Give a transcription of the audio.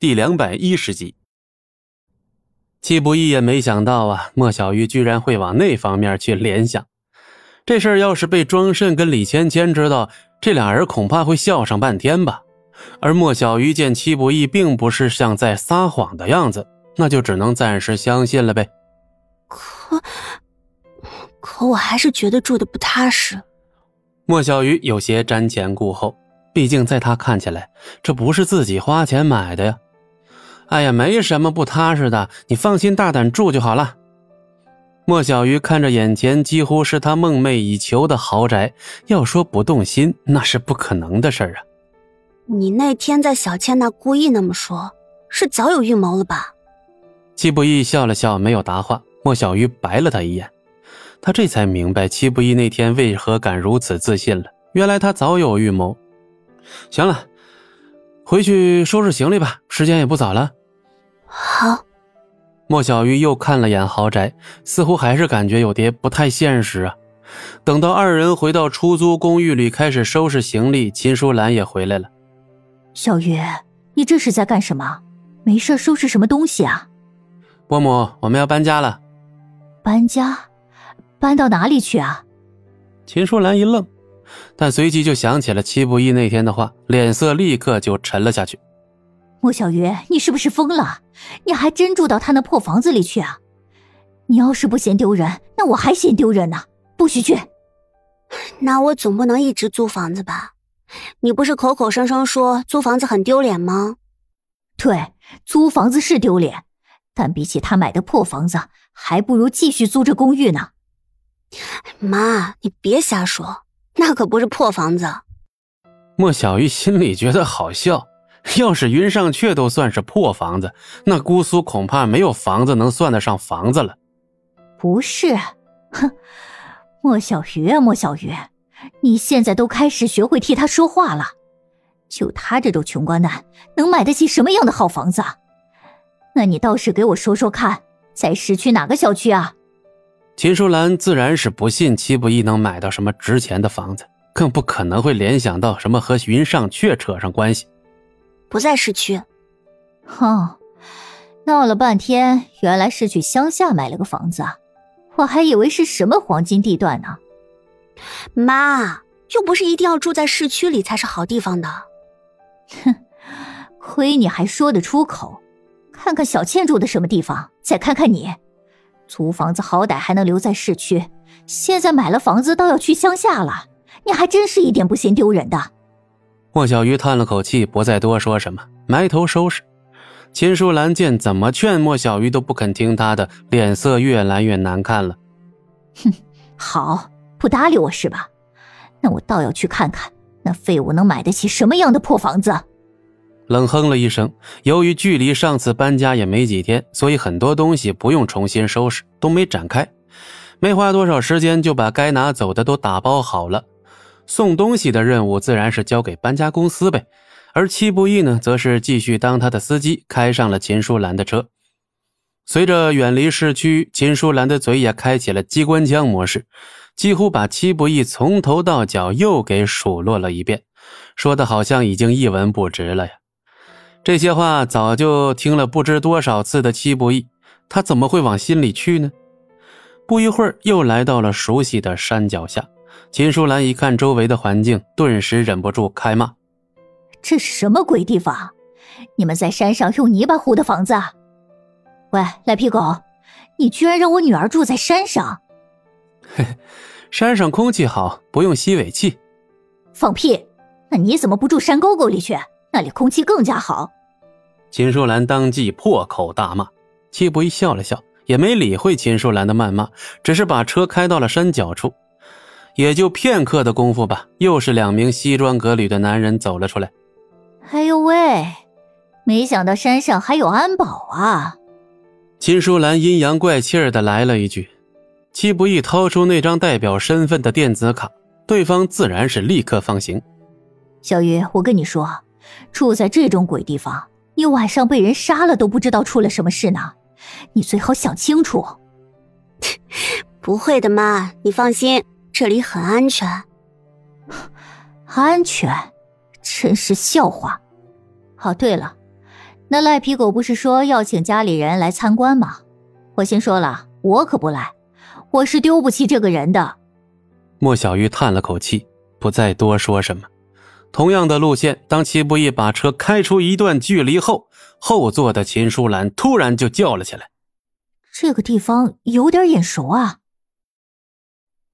第两百一十集。戚不义也没想到啊，莫小鱼居然会往那方面去联想。这事儿要是被庄慎跟李芊芊知道，这俩人恐怕会笑上半天吧。而莫小鱼见戚不义并不是像在撒谎的样子，那就只能暂时相信了呗。可，可我还是觉得住的不踏实。莫小鱼有些瞻前顾后，毕竟在他看起来，这不是自己花钱买的呀。哎呀，没什么不踏实的，你放心大胆住就好了。莫小鱼看着眼前几乎是他梦寐以求的豪宅，要说不动心，那是不可能的事儿啊。你那天在小倩那故意那么说，是早有预谋了吧？戚不义笑了笑，没有答话。莫小鱼白了他一眼，他这才明白戚不义那天为何敢如此自信了。原来他早有预谋。行了，回去收拾行李吧，时间也不早了。好，莫小鱼又看了眼豪宅，似乎还是感觉有点不太现实啊。等到二人回到出租公寓里，开始收拾行李，秦淑兰也回来了。小鱼，你这是在干什么？没事收拾什么东西啊？伯母，我们要搬家了。搬家？搬到哪里去啊？秦淑兰一愣，但随即就想起了七不义那天的话，脸色立刻就沉了下去。莫小鱼，你是不是疯了？你还真住到他那破房子里去啊？你要是不嫌丢人，那我还嫌丢人呢！不许去！那我总不能一直租房子吧？你不是口口声声说租房子很丢脸吗？对，租房子是丢脸，但比起他买的破房子，还不如继续租这公寓呢。妈，你别瞎说，那可不是破房子。莫小鱼心里觉得好笑。要是云上阙都算是破房子，那姑苏恐怕没有房子能算得上房子了。不是，哼，莫小鱼啊，莫小鱼，你现在都开始学会替他说话了。就他这种穷光蛋，能买得起什么样的好房子？那你倒是给我说说看，在市区哪个小区啊？秦淑兰自然是不信戚不义能买到什么值钱的房子，更不可能会联想到什么和云上阙扯上关系。不在市区，哼，闹了半天，原来是去乡下买了个房子，我还以为是什么黄金地段呢。妈，又不是一定要住在市区里才是好地方的。哼，亏你还说得出口。看看小倩住的什么地方，再看看你，租房子好歹还能留在市区，现在买了房子倒要去乡下了，你还真是一点不嫌丢人的。莫小鱼叹了口气，不再多说什么，埋头收拾。秦淑兰见怎么劝莫小鱼都不肯听他的，脸色越来越难看了。哼，好，不搭理我是吧？那我倒要去看看那废物能买得起什么样的破房子。冷哼了一声，由于距离上次搬家也没几天，所以很多东西不用重新收拾，都没展开，没花多少时间就把该拿走的都打包好了。送东西的任务自然是交给搬家公司呗，而戚不义呢，则是继续当他的司机，开上了秦舒兰的车。随着远离市区，秦舒兰的嘴也开启了机关枪模式，几乎把戚不义从头到脚又给数落了一遍，说的好像已经一文不值了呀。这些话早就听了不知多少次的戚不义，他怎么会往心里去呢？不一会儿，又来到了熟悉的山脚下。秦淑兰一看周围的环境，顿时忍不住开骂：“这是什么鬼地方？你们在山上用泥巴糊的房子？喂，赖皮狗，你居然让我女儿住在山上！”“嘿，山上空气好，不用吸尾气。”“放屁！那你怎么不住山沟沟里去？那里空气更加好。”秦淑兰当即破口大骂。戚不义笑了笑，也没理会秦淑兰的谩骂，只是把车开到了山脚处。也就片刻的功夫吧，又是两名西装革履的男人走了出来。哎呦喂，没想到山上还有安保啊！秦淑兰阴阳怪气的来了一句。戚不易掏出那张代表身份的电子卡，对方自然是立刻放行。小鱼，我跟你说，住在这种鬼地方，你晚上被人杀了都不知道出了什么事呢。你最好想清楚。不会的，妈，你放心。这里很安全，安全，真是笑话。哦，对了，那赖皮狗不是说要请家里人来参观吗？我先说了，我可不来，我是丢不起这个人的。莫小鱼叹了口气，不再多说什么。同样的路线，当齐不义把车开出一段距离后，后座的秦舒兰突然就叫了起来：“这个地方有点眼熟啊！”